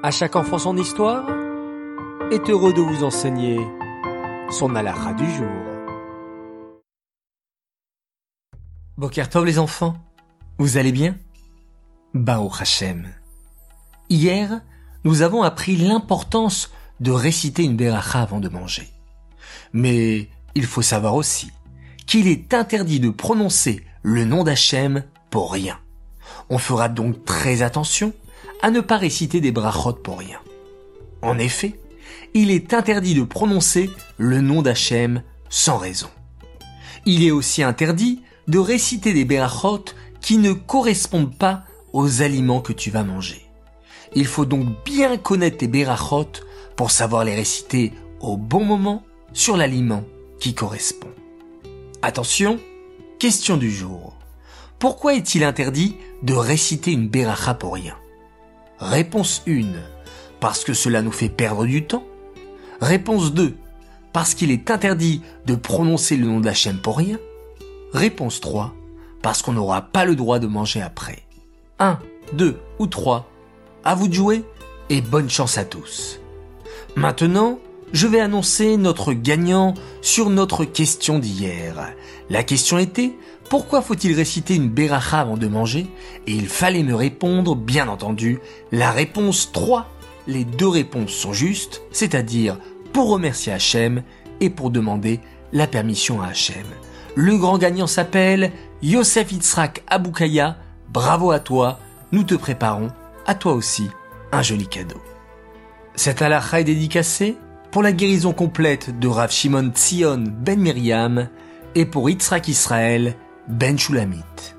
À chaque enfant son histoire est heureux de vous enseigner son alara du jour. Bokertov les enfants, vous allez bien? Bao Hashem. Hier, nous avons appris l'importance de réciter une beracha avant de manger. Mais il faut savoir aussi qu'il est interdit de prononcer le nom d'Hachem pour rien. On fera donc très attention à ne pas réciter des brachot pour rien. En effet, il est interdit de prononcer le nom d'Hachem sans raison. Il est aussi interdit de réciter des brachot qui ne correspondent pas aux aliments que tu vas manger. Il faut donc bien connaître tes berachot pour savoir les réciter au bon moment sur l'aliment qui correspond. Attention, question du jour. Pourquoi est-il interdit de réciter une beracha pour rien? Réponse 1. Parce que cela nous fait perdre du temps. Réponse 2. Parce qu'il est interdit de prononcer le nom d'Hachem pour rien. Réponse 3. Parce qu'on n'aura pas le droit de manger après. 1, 2 ou 3. À vous de jouer et bonne chance à tous. Maintenant, je vais annoncer notre gagnant sur notre question d'hier. La question était pourquoi faut-il réciter une beracha avant de manger? Et il fallait me répondre, bien entendu, la réponse 3. Les deux réponses sont justes, c'est-à-dire pour remercier Hachem et pour demander la permission à Hachem. Le grand gagnant s'appelle Yosef Itzrak Aboukaya. Bravo à toi, nous te préparons, à toi aussi, un joli cadeau. Cette halakha est dédicacée pour la guérison complète de Rav Shimon Tzion Ben Miriam et pour Yitzhak Israël Ben Shulamit.